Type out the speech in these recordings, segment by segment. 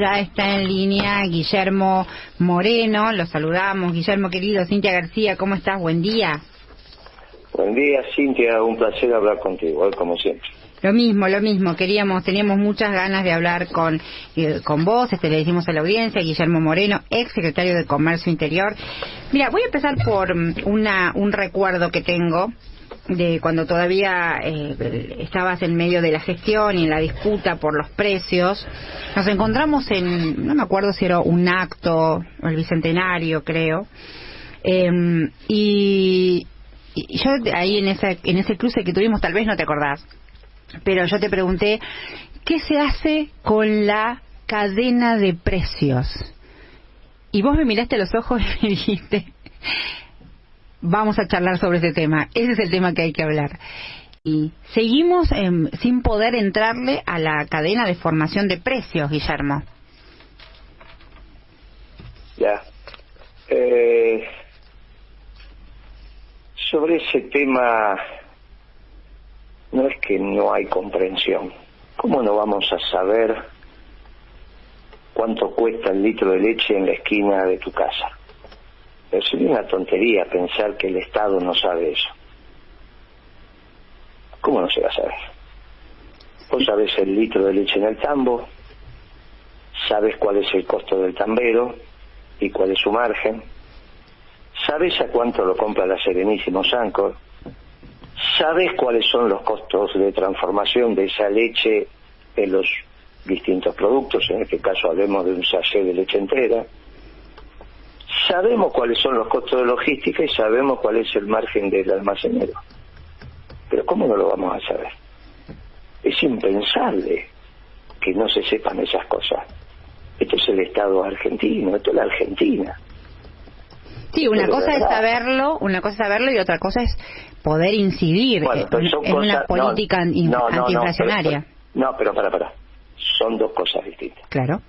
Ya está en línea Guillermo Moreno, lo saludamos. Guillermo querido, Cintia García, ¿cómo estás? Buen día. Buen día, Cintia, un placer hablar contigo, hoy como siempre. Lo mismo, lo mismo. Queríamos, teníamos muchas ganas de hablar con eh, con vos. Este le decimos a la audiencia, Guillermo Moreno, ex secretario de Comercio Interior. Mira, voy a empezar por mm, una un recuerdo que tengo de cuando todavía eh, estabas en medio de la gestión y en la disputa por los precios. Nos encontramos en, no me acuerdo si era un acto, el bicentenario, creo. Em, y, yo ahí en ese, en ese cruce que tuvimos, tal vez no te acordás, pero yo te pregunté, ¿qué se hace con la cadena de precios? Y vos me miraste a los ojos y me dijiste, vamos a charlar sobre ese tema. Ese es el tema que hay que hablar. Y seguimos sin poder entrarle a la cadena de formación de precios, Guillermo. Ya. Eh, sobre ese tema, no es que no hay comprensión. ¿Cómo no vamos a saber cuánto cuesta el litro de leche en la esquina de tu casa? Es una tontería pensar que el Estado no sabe eso. ¿Cómo no se va a saber? Vos sabés el litro de leche en el tambo, sabes cuál es el costo del tambero y cuál es su margen, sabes a cuánto lo compra la Serenísimo Sancor, sabes cuáles son los costos de transformación de esa leche en los distintos productos, en este caso hablemos de un sachet de leche entera, sabemos cuáles son los costos de logística y sabemos cuál es el margen del almacenero. Pero ¿cómo no lo vamos a saber? Es impensable que no se sepan esas cosas. Esto es el Estado argentino, esto es la Argentina. Sí, una cosa es saberlo, una cosa es saberlo y otra cosa es poder incidir en, una política antiinflacionaria. No, pero para, para. Son dos cosas distintas. Claro.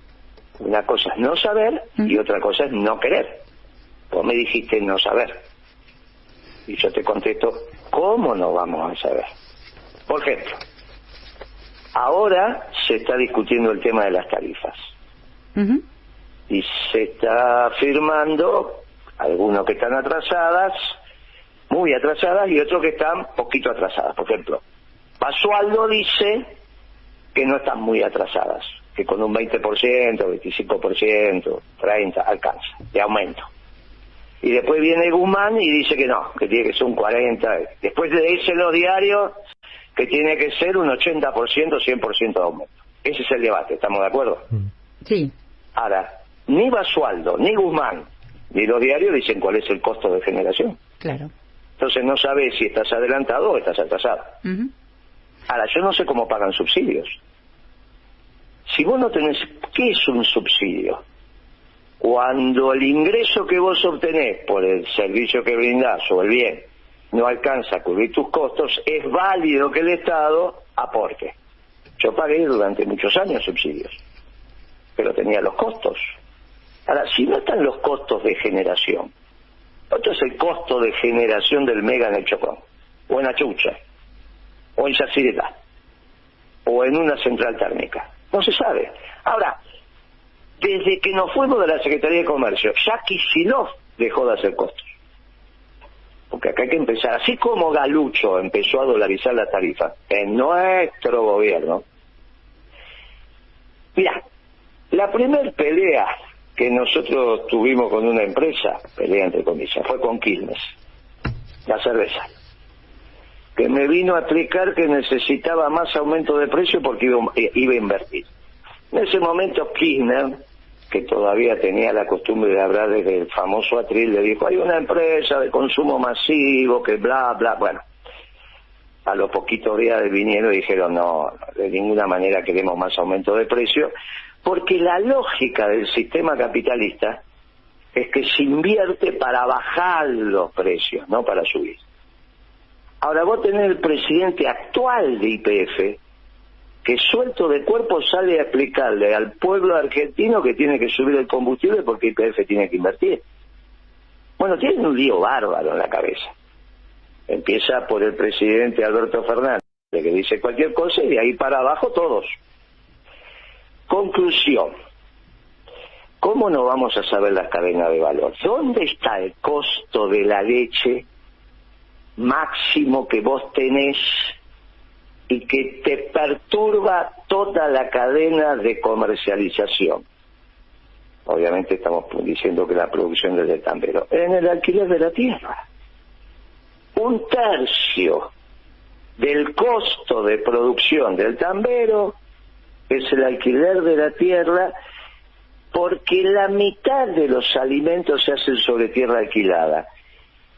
Una cosa es no saber y otra cosa es no querer. Vos me dijiste no saber. Y yo te contesto, ¿cómo no vamos a saber? Por ejemplo, ahora se está discutiendo el tema de las tarifas. Y se está firmando algunos que están atrasadas, muy atrasadas, y otros que están poquito atrasadas. Por ejemplo, Pasualdo dice que no están muy atrasadas, que con un 20%, 25%, 30% alcanza, de aumento. Y después viene Guzmán y dice que no, que tiene que ser un 40%. Después le dice los diarios que tiene que ser un 80%, 100% de aumento. Ese es el debate, ¿estamos de acuerdo? Sí. Ahora, ni Basualdo, ni Guzmán, ni los diarios dicen cuál es el costo de generación. Claro. Entonces no sabes si estás adelantado o estás atrasado. Ahora, yo no sé cómo pagan subsidios. Si vos no tenés, ¿qué es un subsidio? Cuando el ingreso que vos obtenés por el servicio que brindás o el bien no alcanza a cubrir tus costos, es válido que el Estado aporte. Yo pagué durante muchos años subsidios, pero tenía los costos. Ahora, si no están los costos de generación, ¿cuánto es el costo de generación del mega en el Chocón? O en Achucha, o en Yacireta, o en una central térmica. No se sabe. Ahora, desde que nos fuimos de la Secretaría de Comercio, ya Kicillof dejó de hacer costos. Porque acá hay que empezar, así como Galucho empezó a dolarizar la tarifa en nuestro gobierno. Mira, la primer pelea que nosotros tuvimos con una empresa, pelea entre comillas, fue con Quilmes, la cerveza, que me vino a explicar que necesitaba más aumento de precio porque iba, iba a invertir. En ese momento Kirchner, que todavía tenía la costumbre de hablar desde el famoso atril, le dijo, hay una empresa de consumo masivo que bla, bla, bueno. A los poquitos días vinieron y dijeron, no, de ninguna manera queremos más aumento de precio, porque la lógica del sistema capitalista es que se invierte para bajar los precios, no para subir. Ahora vos tenés el presidente actual de IPF, que suelto de cuerpo sale a explicarle al pueblo argentino que tiene que subir el combustible porque IPF tiene que invertir. Bueno, tienen un lío bárbaro en la cabeza. Empieza por el presidente Alberto Fernández, que dice cualquier cosa y de ahí para abajo todos. Conclusión. ¿cómo no vamos a saber la cadena de valor? ¿Dónde está el costo de la leche máximo que vos tenés y que te perturba toda la cadena de comercialización? Obviamente estamos diciendo que la producción es del tambero. En el alquiler de la tierra. Un tercio del costo de producción del tambero es el alquiler de la tierra porque la mitad de los alimentos se hacen sobre tierra alquilada.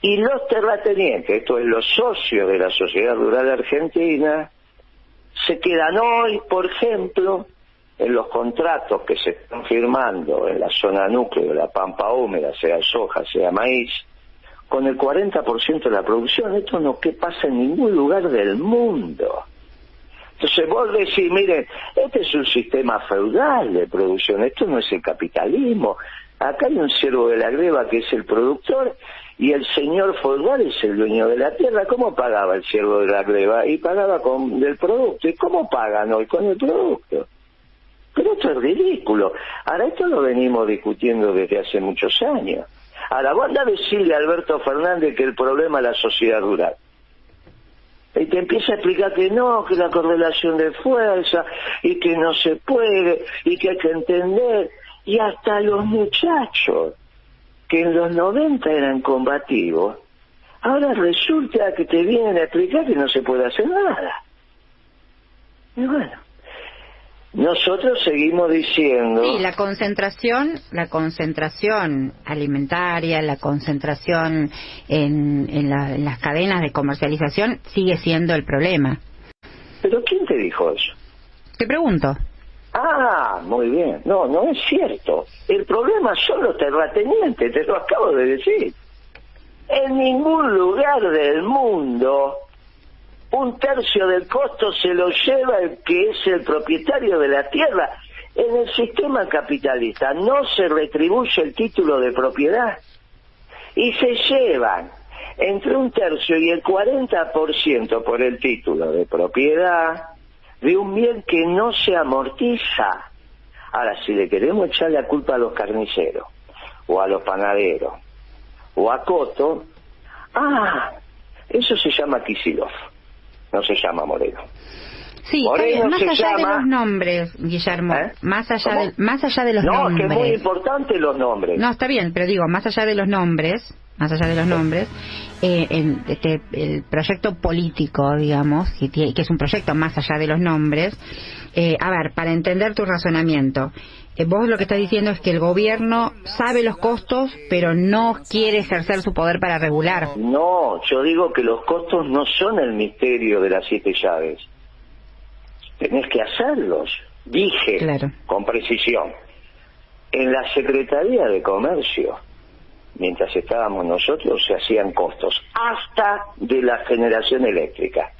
Y los terratenientes, esto es los socios de la Sociedad Rural Argentina, se quedan hoy, por ejemplo, en los contratos que se están firmando en la zona núcleo de la pampa húmeda, sea soja, sea maíz, con el 40% de la producción. Esto no que pasa en ningún lugar del mundo. Entonces vos decís, miren, este es un sistema feudal de producción, esto no es el capitalismo. Acá hay un siervo de la greba que es el productor y el señor feudal es el dueño de la tierra. ¿Cómo pagaba el siervo de la greba? Y pagaba con el producto. ¿Y cómo pagan hoy? Con el producto. Pero esto es ridículo. Ahora, esto lo venimos discutiendo desde hace muchos años. Ahora, vos a decirle a Alberto Fernández que el problema es la sociedad rural. Y te empieza a explicar que no, que la correlación de fuerza, y que no se puede, y que hay que entender. Y hasta los muchachos, que en los 90 eran combativos, ahora resulta que te vienen a explicar que no se puede hacer nada. Y bueno, nosotros seguimos diciendo... Sí, la concentración, la concentración alimentaria, la concentración en, en, las cadenas de comercialización sigue siendo el problema. ¿Pero quién te dijo eso? Te pregunto. Ah, muy bien. No, no es cierto. El problema son los terratenientes, te lo acabo de decir. En ningún lugar del mundo un tercio del costo se lo lleva el que es el propietario de la tierra. En el sistema capitalista no se retribuye el título de propiedad y se llevan entre un tercio y el 40% por el título de propiedad de un bien que no se amortiza. Ahora, si le queremos echar la culpa a los carniceros, o a los panaderos, o a Coto, ah, eso se llama Kisilov no se llama Moreno. Sí, más allá de los nombres, Guillermo, ¿Eh? más allá de, más allá de los nombres. No, que es muy importante los nombres. No, está bien, pero digo, más allá de los nombres, más allá de los nombres, eh, en este, el proyecto político, digamos, que, que, es un proyecto más allá de los nombres, eh, a ver, para entender tu razonamiento, eh, vos lo que estás diciendo es que el gobierno sabe los costos, pero no quiere ejercer su poder para regular. No, yo digo que los costos no son el misterio de las siete llaves. Tenés que hacerlos, dije con precisión. En la Secretaría de Comercio mientras estábamos nosotros, se hacían costos, hasta de la generación eléctrica.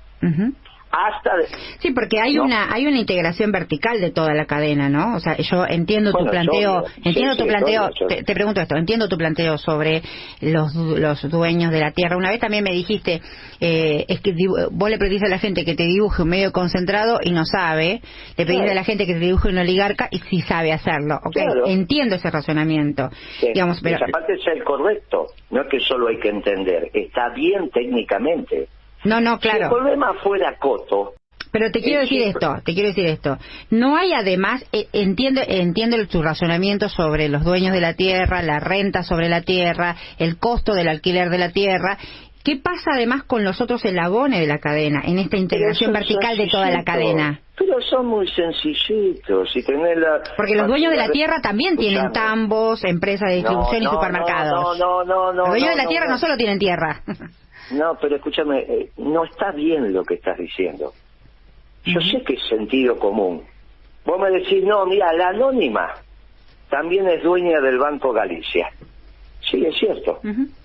Hasta sí porque hay una hay una integración vertical de toda la cadena no o sea yo entiendo tu planteo entiendo tu planteo te, pregunto esto entiendo tu planteo sobre los los dueños de la tierra. Una vez también me dijiste eh, es que vos le pedís a la gente que te dibuje un medio concentrado y no sabe le pedís a la gente que te dibuje un oligarca y sí sabe hacerlo okay entiendo ese razonamiento digamos pero esa parte es el correcto no es que solo hay que entender está bien técnicamente no, no, claro. Si el problema fuera Coto. Pero te quiero decir esto, te quiero decir esto. No hay además, eh, entiendo, entiendo tu razonamiento sobre los dueños de la tierra, la renta sobre la tierra, el costo del alquiler de la tierra. ¿Qué pasa además con los otros eslabones de la cadena, en esta integración vertical de toda la cadena? Pero son muy sencillitos. Y tener la Porque los dueños de la tierra también tienen tambos, empresas de distribución y supermercados. No, no, no, no. Los dueños de la tierra no solo tienen tierra. No, pero escúchame, eh, no está bien lo que estás diciendo. Yo sé que es sentido común. Vos me decís, no, mira, la anónima también es dueña del Banco Galicia. Sí, es cierto.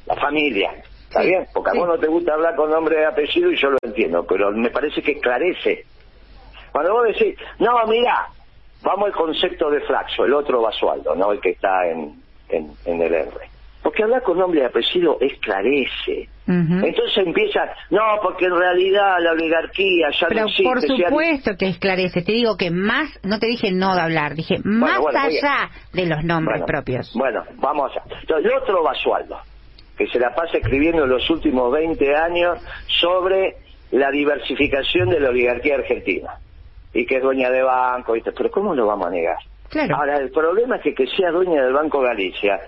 La familia. ¿Está bien? Porque a vos no te gusta hablar con nombre y apellido y yo lo entiendo, pero me parece que esclarece. Cuando vos decís, no, mira, vamos al concepto de Flaxo, el otro Basualdo, ¿no? El que está en, en, en el R. Porque hablar con nombre y apellido esclarece. Entonces empieza, no, porque en realidad la oligarquía ya Pero no existe. por supuesto que esclarece. Te digo que más, no te dije no de hablar, dije más allá de los nombres propios. Bueno, vamos allá. Entonces, el otro Basualdo, que se la pasa escribiendo en los últimos 20 años sobre la diversificación de la oligarquía argentina y que es dueña de banco, ¿viste? pero ¿cómo lo vamos a negar? Ahora, el problema es que que sea dueña del Banco Galicia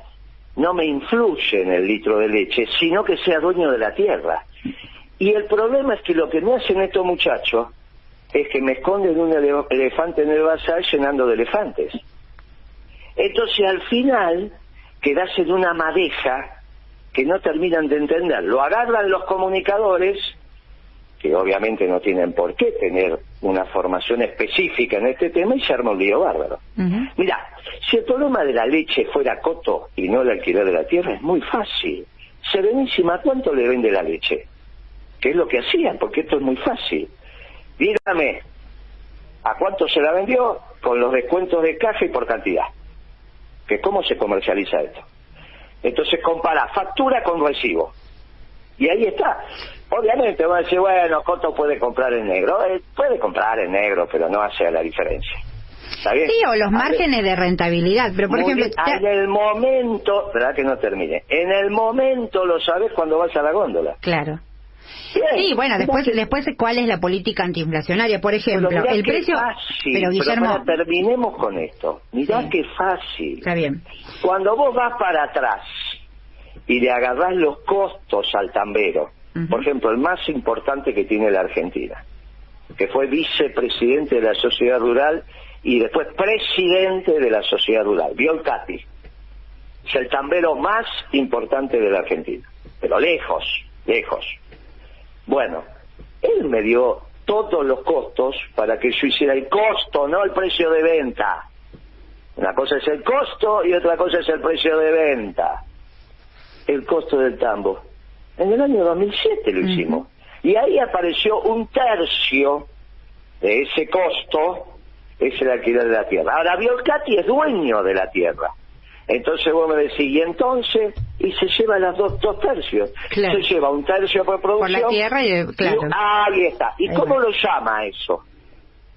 no me influye en el litro de leche, sino que sea dueño de la tierra. Y el problema es que lo que me hacen estos muchachos es que me esconden un elefante en el bazar llenando de elefantes. Entonces al final quedas en una madeja que no terminan de entender. Lo agarran los comunicadores que obviamente no tienen por qué tener una formación específica en este tema y se arma un lío bárbaro. Mira, si el problema de la leche fuera coto y no el alquiler de la tierra, es muy fácil. Serenísima, ¿cuánto le vende la leche? ¿Qué es lo que hacían? Porque esto es muy fácil. Dígame, ¿a cuánto se la vendió? Con los descuentos de caja y por cantidad. ¿Que ¿Cómo se comercializa esto? Entonces compara factura con recibo. Y ahí está. Obviamente va a decir, bueno, Coto puede comprar en negro. Eh, puede comprar en negro, pero no hace la diferencia. ¿Está bien? Sí, o los márgenes de rentabilidad. Pero, por ejemplo... En el momento, ¿verdad que no termine? En el momento lo sabes cuando vas a la góndola. Claro. sí, bueno, después, después cuál es la política antiinflacionaria, por ejemplo, el precio. Fácil, pero Guillermo, terminemos con esto. Mirá qué fácil. Está bien. Cuando vos vas para atrás y le agarrás los costos al tambero, por ejemplo, el más importante que tiene la Argentina, que fue vicepresidente de la sociedad rural y después presidente de la sociedad rural, Biolcati. Es el tambero más importante de la Argentina, pero lejos, lejos. Bueno, él me dio todos los costos para que yo hiciera el costo, no el precio de venta. Una cosa es el costo y otra cosa es el precio de venta. El costo del tambo en el año 2007 lo hicimos. Y ahí apareció un tercio de ese costo, es el alquiler de la tierra. Ahora, Biolcati es dueño de la tierra. Entonces vos me decís, y entonces, y se lleva las dos, dos tercios. Se lleva un tercio por producción. Por la tierra y, claro. ahí está. ¿Y cómo lo llama eso?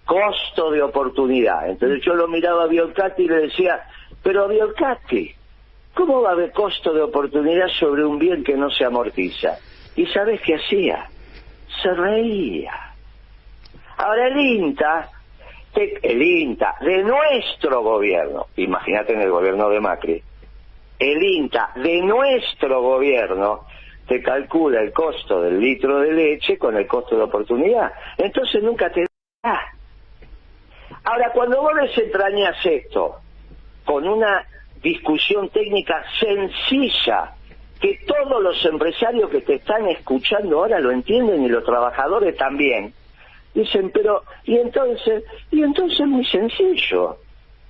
Costo de oportunidad. Entonces yo lo miraba a Biolcati y le decía, pero Biolcati, ¿Cómo va a haber costo de oportunidad sobre un bien que no se amortiza? ¿Y sabes qué hacía? Se reía. Ahora el INTA, el INTA de nuestro gobierno, imagínate en el gobierno de Macri, el INTA de nuestro gobierno te calcula el costo del litro de leche con el costo de oportunidad. Entonces nunca te da. Ahora, cuando vos desentrañas esto con una discusión técnica sencilla que todos los empresarios que te están escuchando ahora lo entienden y los trabajadores también. Dicen, pero, y entonces, y entonces es muy sencillo.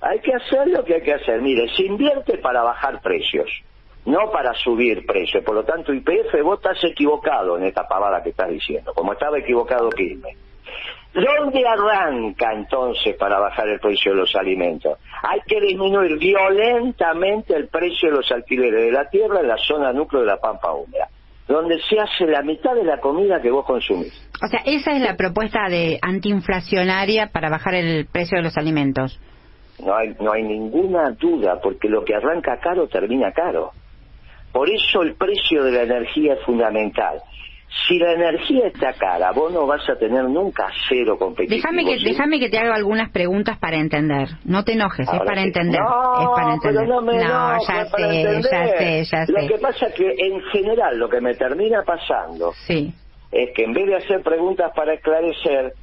Hay que hacer lo que hay que hacer. Mire, se invierte para bajar precios, no para subir precios. Por lo tanto, IPF, vos estás equivocado en esta pavada que estás diciendo, como estaba equivocado Quilmes. ¿Dónde arranca entonces para bajar el precio de los alimentos? Hay que disminuir violentamente el precio de los alquileres de la tierra en la zona núcleo de la Pampa Húmeda, donde se hace la mitad de la comida que vos consumís. O sea, esa es la propuesta de antiinflacionaria para bajar el precio de los alimentos. No hay, no hay ninguna duda, porque lo que arranca caro termina caro. Por eso el precio de la energía es fundamental si la energía está cara, vos no vas a tener nunca cero competitivo. Déjame que, déjame que te haga algunas preguntas para entender. No te enojes, es para entender. No, es para entender. no, me ya, sé, ya sé, ya sé, Lo que pasa es que en general lo que me termina pasando sí. es que en vez de hacer preguntas para esclarecer,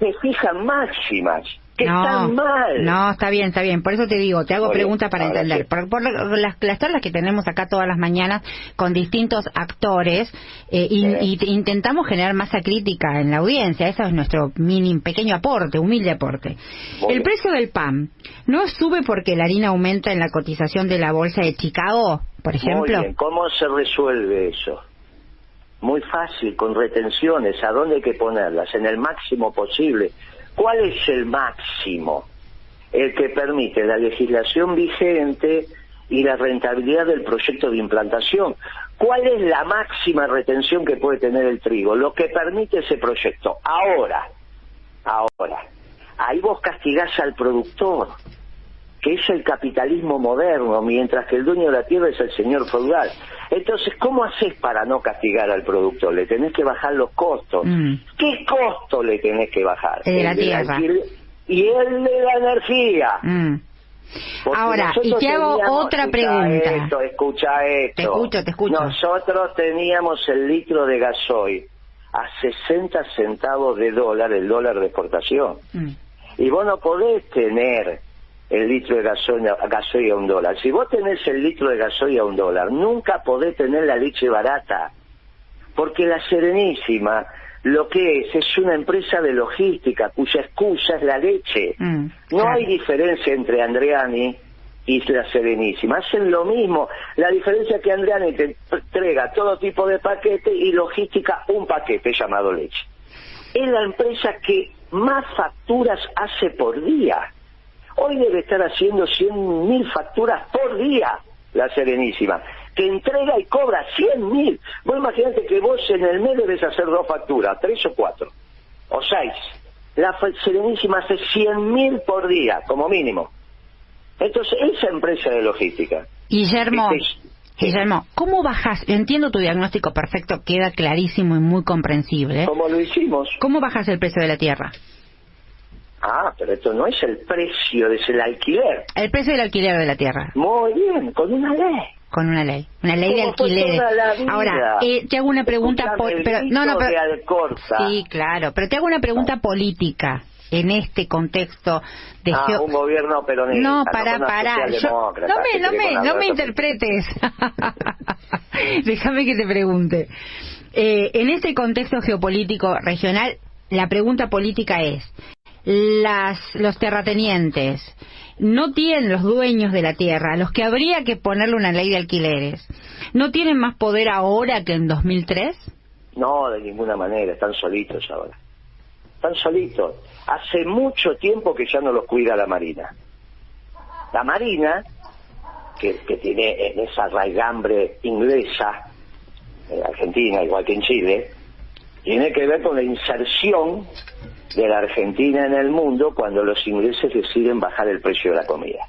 me fijan máximas no, mal. No, está bien, está bien. Por eso te digo, te hago preguntas para entender. Por, las, las, charlas que tenemos acá todas las mañanas con distintos actores, eh, y, intentamos generar masa crítica en la audiencia. Ese es nuestro mini, pequeño aporte, humilde aporte. el precio del pan no sube porque la harina aumenta en la cotización de la bolsa de Chicago, por ejemplo. Muy bien. ¿Cómo se resuelve eso? Muy fácil, con retenciones. ¿A dónde hay que ponerlas? En el máximo posible ¿Cuál es el máximo? El que permite la legislación vigente y la rentabilidad del proyecto de implantación. ¿Cuál es la máxima retención que puede tener el trigo? Lo que permite ese proyecto. Ahora, ahora, ahí vos castigás al productor, que es el capitalismo moderno, mientras que el dueño de la tierra es el señor feudal. Entonces, ¿cómo haces para no castigar al productor? Le tenés que bajar los costos. Mm. ¿Qué costo le tenés que bajar? El de la tierra. y el de la energía. Mm. Ahora, y te hago teníamos- otra escucha pregunta. Esto, escucha esto. Te escucho, te escucho. Nosotros teníamos el litro de gasoil a 60 centavos de dólar, el dólar de exportación. Mm. Y vos no podés tener el litro de gasoil, gasoil a un dólar. Si vos tenés el litro de gasoil a un dólar, nunca podés tener la leche barata. Porque la Serenísima lo que es es una empresa de logística cuya excusa es la leche. Mm, No hay diferencia entre Andreani y la Serenísima. Hacen lo mismo. La diferencia es que Andreani te entrega todo tipo de paquete y logística un paquete llamado leche. Es la empresa que más facturas hace por día. Hoy debe estar haciendo 100.000 facturas por día la Serenísima, que entrega y cobra 100.000. Vos imaginate que vos en el mes debes hacer dos facturas, tres o cuatro, o seis. La Serenísima hace 100.000 por día, como mínimo. Entonces, esa empresa de logística. Guillermo, Este es- Guillermo, ¿cómo bajas? Entiendo tu diagnóstico perfecto, queda clarísimo y muy comprensible. ¿Cómo lo hicimos? ¿Cómo bajas el precio de la tierra? Ah, pero esto no es el precio, es el alquiler. El precio del alquiler de la tierra, Muy bien, con una ley. con una ley. Una ley de vida. Ahora, eh, te hago una pregunta... Escuchame, po- el pero, no, no, pero. Sí, claro, pero te hago una pregunta política en este contexto de Ah, un gobierno peronista. No, para, para. Yo- no me, no me, no me interpretes. Déjame que te pregunte. Eh, en este contexto geopolítico regional, la pregunta política es: las, los terratenientes no tienen los dueños de la tierra, los que habría que ponerle una ley de alquileres, ¿no tienen más poder ahora que en 2003? No, de ninguna manera, están solitos ahora. Están solitos. Hace mucho tiempo que ya no los cuida la Marina. La Marina, que, que tiene en esa raigambre inglesa, en Argentina, igual que en Chile, tiene que ver con la inserción de la Argentina en el mundo cuando los ingleses deciden bajar el precio de la comida.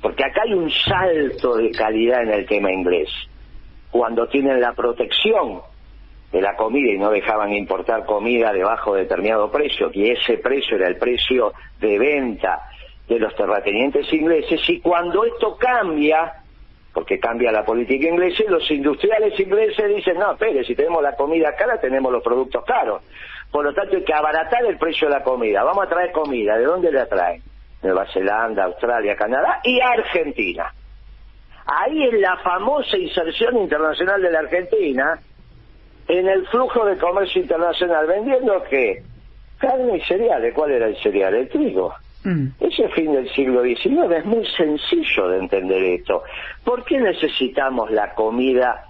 Porque acá hay un salto de calidad en el tema inglés. Cuando tienen la protección de la comida y no dejaban importar comida debajo de determinado precio, y ese precio era el precio de venta de los terratenientes ingleses, y cuando esto cambia, porque cambia la política inglesa, los industriales ingleses dicen, no, espere, si tenemos la comida cara, tenemos los productos caros. Por lo tanto, hay que abaratar el precio de la comida. Vamos a traer comida. ¿De dónde la traen? Nueva Zelanda, Australia, Canadá y Argentina. Ahí es la famosa inserción internacional de la Argentina en el flujo de comercio internacional, vendiendo que carne y cereales. ¿Cuál era el cereal? El trigo. Mm. Ese fin del siglo XIX es muy sencillo de entender esto. ¿Por qué necesitamos la comida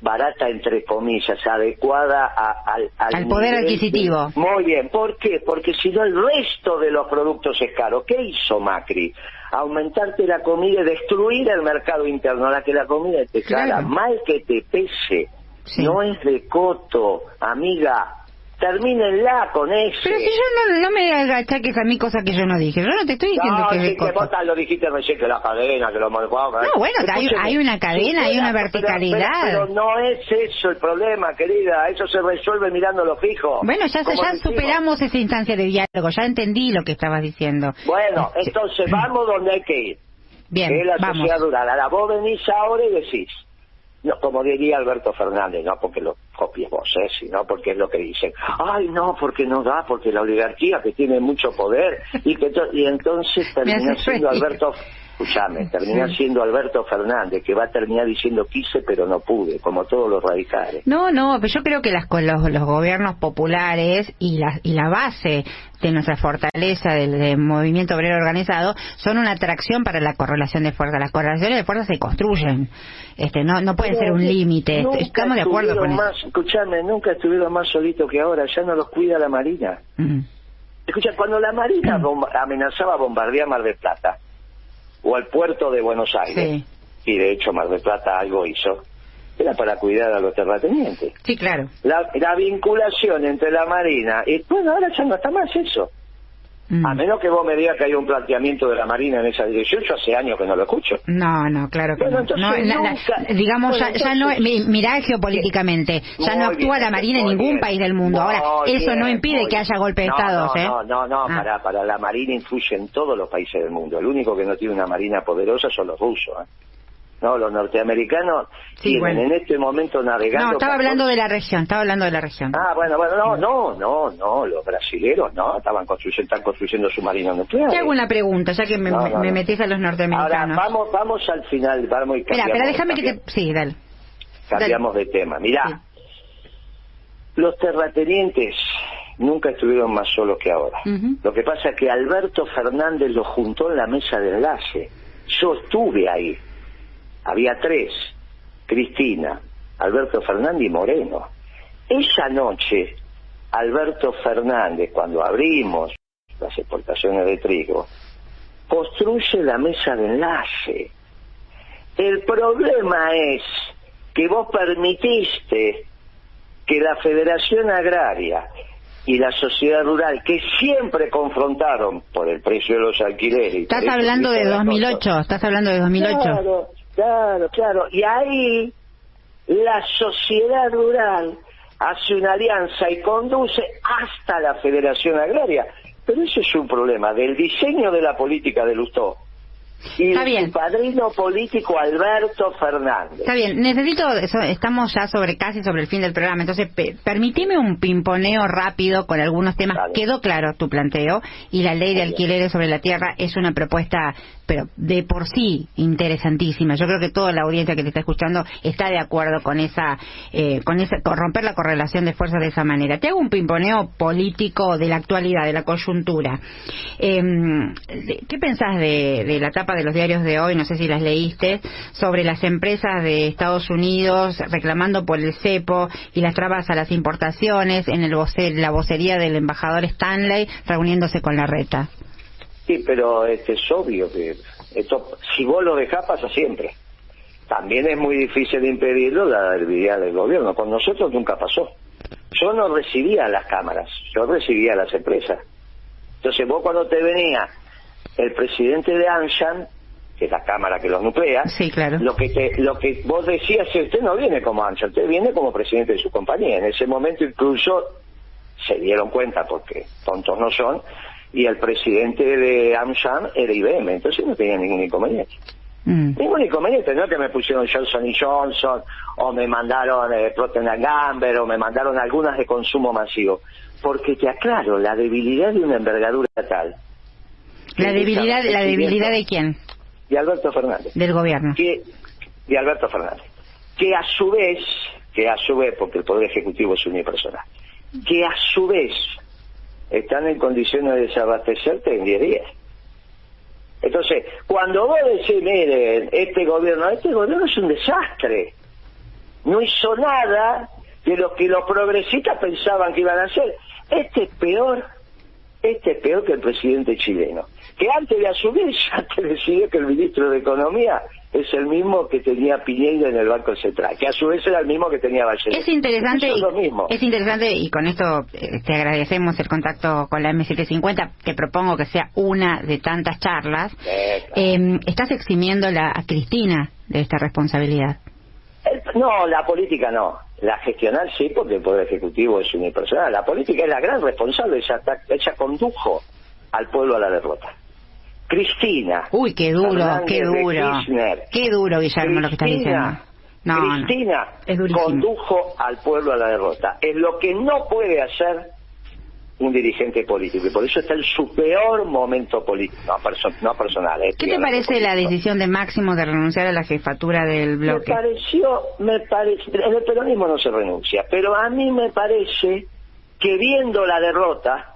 barata, entre comillas, adecuada a- al, Al poder adquisitivo. Muy bien, ¿por qué? Porque si no el resto de los productos es caro. ¿Qué hizo Macri? Aumentarte la comida y destruir el mercado interno, la que la comida te cara. Claro. Mal que te pese, Sí. no es de coto, amiga. Termínenla con ese. Pero si yo no, no me achaques a mí cosas que yo no dije. Yo no te estoy diciendo No, que sí, que vos tal lo dijiste recién que la cadena, que lo No, bueno, hay- hay una cadena, hay una verticalidad. Pero, no es eso el problema, querida. Eso se resuelve mirándolo fijo. Bueno, ya, superamos esa instancia de diálogo, ya entendí lo que estabas diciendo. Bueno, Este, entonces vamos donde hay que ir. Bien, que es la vamos. sociedad rural. Ahora vos venís ahora y decís, no, como diría Alberto Fernández, no porque lo copies vos, ¿eh? sino porque es lo que dicen. Ay, no, porque no da, porque la oligarquía que tiene mucho poder. Y, que y entonces termina haces siendo. Alberto, escúchame, termina Sí. siendo Alberto Fernández, que va a terminar diciendo quise pero no pude, como todos los radicales. No, no, pero yo creo que las, los, los gobiernos populares y la, y la base de nuestra fortaleza del, del movimiento obrero organizado son una atracción para la correlación de fuerzas. Las correlaciones de fuerzas se construyen, este, no, no pueden ser un límite. Estamos de acuerdo con estuvieron eso. más, escúchame, nunca estuvieron más solitos que ahora, ya no los cuida la Marina. Mm. Escucha, cuando la Marina bomba- amenazaba bombardear Mar del Plata, o al puerto de Buenos Aires. Y de hecho Mar del Plata algo hizo. Era para cuidar a los terratenientes. Sí, claro. La, la vinculación entre la Marina y bueno, ahora ya no está más eso. Mm. A menos que vos me digas que hay un planteamiento de la Marina en esa dirección, yo hace años que no lo escucho. No, no, claro que no. digamos, ya, no, mirá geopolíticamente, ya no actúa la Marina en ningún país del mundo. Ahora, eso no impide que haya golpe de Estado, no, ¿eh? No, no, no, ah. para, para la Marina influye en todos los países del mundo. El único que no tiene una Marina poderosa son los rusos, ¿eh? No, los norteamericanos tienen en este momento navegando. No, estaba hablando de la región, estaba hablando de la región. Ah, bueno, bueno, no, no, no, no, los brasileros no, estaban construyendo, están construyendo submarinos nucleares. Te hago una pregunta, ya que me, me metes a los norteamericanos. Ahora, vamos, vamos al final, vamos y Espera, pero déjame que te... Sí, dale. Cambiamos de tema. Mirá, los terratenientes nunca estuvieron más solos que ahora. Lo que pasa es que Alberto Fernández los juntó en la mesa de enlace. Yo estuve ahí había tres, Cristina, Alberto Fernández y Moreno. Esa noche, Alberto Fernández, cuando abrimos las exportaciones de trigo, construye la mesa de enlace. El problema es que vos permitiste que la Federación Agraria y la sociedad rural, que siempre confrontaron por el precio de los alquileres. Estás hablando de 2008, estás hablando de 2008. Claro, claro. Y ahí la sociedad rural hace una alianza y conduce hasta la Federación Agraria. Pero ese es un problema del diseño de la política de Lustó y Está bien. su padrino político Alberto Fernández. Está bien, necesito, estamos ya sobre casi sobre el fin del programa, entonces permíteme un pimponeo rápido con algunos temas. Quedó claro tu planteo y la ley de alquileres sobre la tierra es una propuesta, pero de por sí interesantísima. Yo creo que toda la audiencia que te está escuchando está de acuerdo con esa, eh, con esa, con romper la correlación de fuerzas de esa manera. Te hago un pimponeo político de la actualidad, de la coyuntura. Em, ¿Qué pensás de, de la etapa de los diarios de hoy, no sé si las leíste, sobre las empresas de Estados Unidos reclamando por el cepo y las trabas a las importaciones en el la vocería del embajador Stanley reuniéndose con la reta. Sí, pero este, es obvio que esto, si vos lo dejás, pasa siempre. También es muy difícil impedirlo la debilidad del gobierno. Con nosotros nunca pasó. Yo no recibía las cámaras, yo recibía las empresas. Entonces vos cuando te venía el presidente de Anshan, que es la cámara que los nuclea, sí, claro. lo que te, lo que vos decías es usted no viene como Anshan, usted viene como presidente de su compañía. En ese momento incluso se dieron cuenta, porque tontos no son, y el presidente de Anshan era IBM, entonces no tenía ningún inconveniente. Mm. Ningún inconveniente, no que me pusieron Johnson y Johnson, o me mandaron eh, Procter Gamble, o me mandaron algunas de consumo masivo. Porque te aclaro, la debilidad de una envergadura tal ¿La debilidad, la debilidad de quién? De Alberto Fernández. Del gobierno. Que, de Alberto Fernández. Que a su vez, que a su vez, porque el Poder Ejecutivo es unipersonal, que a su vez están en condiciones de desabastecerte en 10 días. Entonces, cuando vos decís, miren, este gobierno, este gobierno es un desastre. No hizo nada de lo que los progresistas pensaban que iban a hacer. Este es peor este es peor que el presidente chileno, que antes de asumir ya te decía que el ministro de Economía es el mismo que tenía Piñeira en el Banco Central, que a su vez era el mismo que tenía Bachelet. Es interesante, es, interesante y con esto eh, te agradecemos el contacto con la M750, te propongo que sea una de tantas charlas. Em, ¿Estás eximiendo la, a Cristina de esta responsabilidad? No, la política no. La gestional sí, porque el Poder Ejecutivo es unipersonal. La política es la gran responsable, ella, ella condujo al pueblo a la derrota. Cristina. Uy, qué duro, qué duro. qué duro, Guillermo, lo que estás diciendo. Cristina condujo al pueblo a la derrota. Es lo que no puede hacer un dirigente político y por eso está en su peor momento político, no, personal. Eh, ¿Qué te parece la decisión de Máximo de renunciar a la jefatura del bloque? Me pareció, me parece, en el peronismo no se renuncia, pero a mí me parece que viendo la derrota,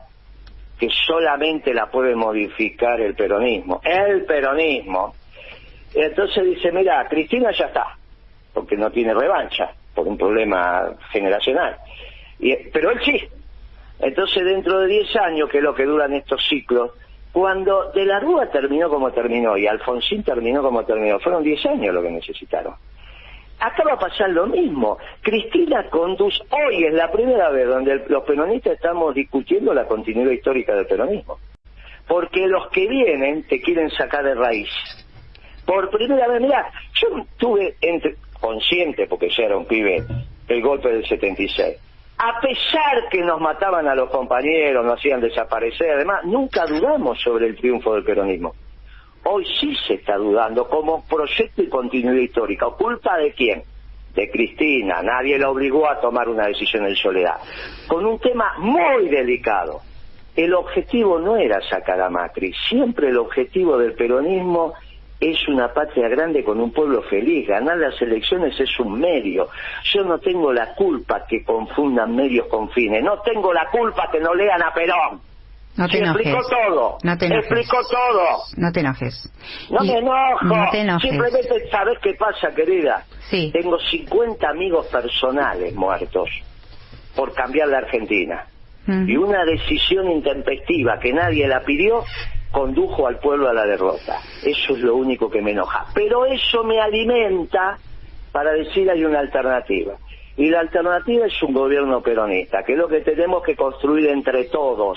que solamente la puede modificar el peronismo, el peronismo, entonces dice, mira, Cristina ya está, porque no tiene revancha, por un problema generacional. Y, pero él sí, entonces, dentro de 10 años, que es lo que duran estos ciclos, Cuando De la Rúa terminó como terminó y Alfonsín terminó como terminó, fueron 10 años lo que necesitaron. Acá va a pasar lo mismo. Cristina conduce, hoy es la primera vez donde los peronistas estamos discutiendo la continuidad histórica del peronismo. Porque los que vienen te quieren sacar de raíz. Por primera vez, mira, yo tuve entre, consciente, porque ya era un pibe, el golpe del 76. A pesar que nos mataban a los compañeros, nos hacían desaparecer, además, nunca dudamos sobre el triunfo del peronismo. Hoy sí se está dudando como proyecto y continuidad histórica. ¿Culpa de quién? De Cristina. Nadie la obligó a tomar una decisión en soledad. Con un tema muy delicado. El objetivo no era sacar a Macri. Siempre el objetivo del peronismo es una patria grande con un pueblo feliz. Ganar las elecciones es un medio. Yo no tengo la culpa que confundan medios con fines. No tengo la culpa que no lean a Perón. No te enojes. Explicó todo. No te enojes. Explicó todo. No te enojes. No Y- me enojo. No te enojes. Simplemente, ¿sabes qué pasa, querida? Sí. Tengo 50 amigos personales muertos por cambiar la Argentina. Mm. Y una decisión intempestiva que nadie la pidió condujo al pueblo a la derrota. Eso es lo único que me enoja. Pero eso me alimenta para decir hay una alternativa. Y la alternativa es un gobierno peronista, que es lo que tenemos que construir entre todos.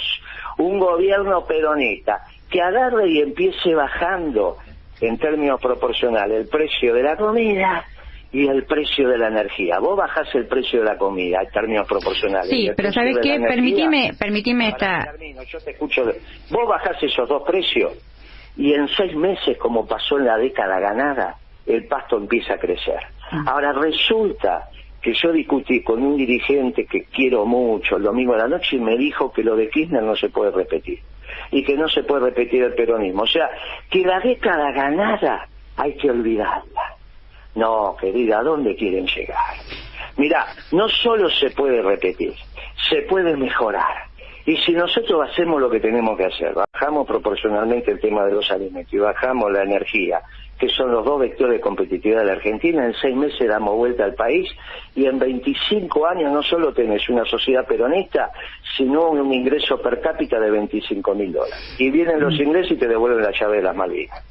Un gobierno peronista que agarre y empiece bajando en términos proporcionales el precio de la comida y el precio de la energía. Vos bajás el precio de la comida en términos proporcionales. Sí, pero ¿sabes qué? Permitime, permitime esta... termino, yo te escucho. Vos bajás esos dos precios y en seis meses, como pasó en la década ganada, el pasto empieza a crecer. Mm. Ahora resulta que yo discutí con un dirigente que quiero mucho el domingo de la noche y me dijo que lo de Kirchner no se puede repetir y que no se puede repetir el peronismo. O sea, que la década ganada hay que olvidarla. No, querida, ¿a dónde quieren llegar? Mira, no solo se puede repetir, se puede mejorar. Y si nosotros hacemos lo que tenemos que hacer, bajamos proporcionalmente el tema de los alimentos y bajamos la energía, que son los dos vectores de competitividad de la Argentina, en seis meses damos vuelta al país y en 25 años no solo tenés una sociedad peronista, sino un ingreso per cápita de 25 mil dólares. Y vienen los ingresos y te devuelven la llave de las Malvinas.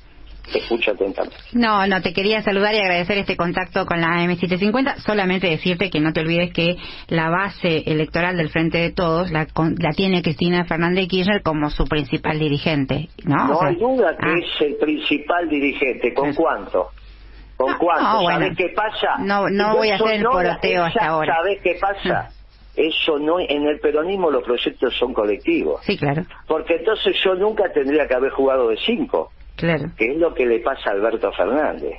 Te escucho atentamente. No, no, te quería saludar y agradecer este contacto con la M750. Solamente decirte que no te olvides que la base electoral del Frente de Todos la, la tiene Cristina Fernández de Kirchner como su principal dirigente, ¿no? No O sea, hay duda que ah, es el principal dirigente. ¿Con cuánto? ¿Con No, cuánto? no, ¿Sabés bueno. qué pasa? No- no voy a hacer el poroteo hasta ahora. ¿Sabés qué pasa? Eso no, en el peronismo los proyectos son colectivos. Sí, claro, Porque entonces yo nunca tendría que haber jugado de cinco, claro. que es lo que le pasa a Alberto Fernández.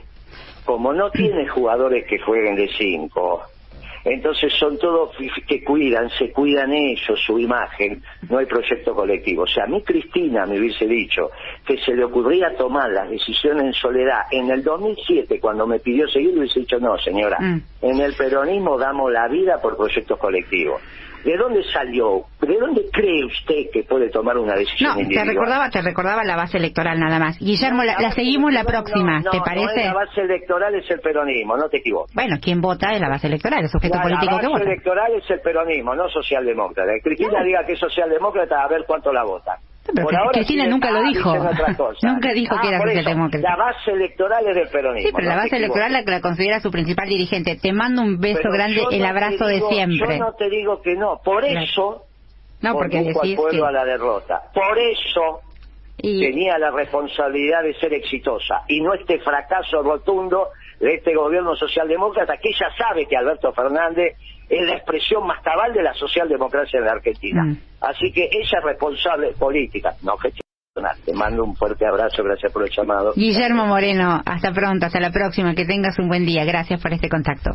Como no tiene jugadores que jueguen de cinco, entonces son todos que cuidan, se cuidan ellos, su imagen, no hay proyecto colectivo. O sea, a mí Cristina me hubiese dicho que se le ocurría tomar las decisiones en soledad en el 2007, cuando me pidió seguir, le hubiese dicho, no, señora, Mm. en el peronismo damos la vida por proyectos colectivos. ¿De dónde salió? ¿De dónde cree usted que puede tomar una decisión No, te recordaba, te recordaba la base electoral nada más. Guillermo, la, la base seguimos la próxima, no, ¿te parece? No, la base electoral es el peronismo, no te equivoques. Bueno, quien vota es la base electoral, el sujeto La, político la que base vota. electoral es el peronismo, no socialdemócrata. Cristina diga que es socialdemócrata a ver cuánto la vota. Pero Por que ahora Cristina nunca lo dijo. Nunca dijo que Ah, era socialdemócrata. La base electoral es del peronismo. Sí, pero la no base electoral la, la considera su principal dirigente. Te mando un beso Pero grande, el no abrazo de siempre. Yo no te digo que no. Por eso no, porque al pueblo que... a la derrota. Por eso y- tenía la responsabilidad de ser exitosa y no este fracaso rotundo de este gobierno socialdemócrata que ella sabe que Alberto Fernández es la expresión más cabal de la socialdemocracia en la Argentina. Mm. Así que ella es responsable política, no gestional. Te mando un fuerte abrazo, gracias por el llamado. Guillermo Moreno, hasta pronto, hasta la próxima, que tengas un buen día. Gracias por este contacto.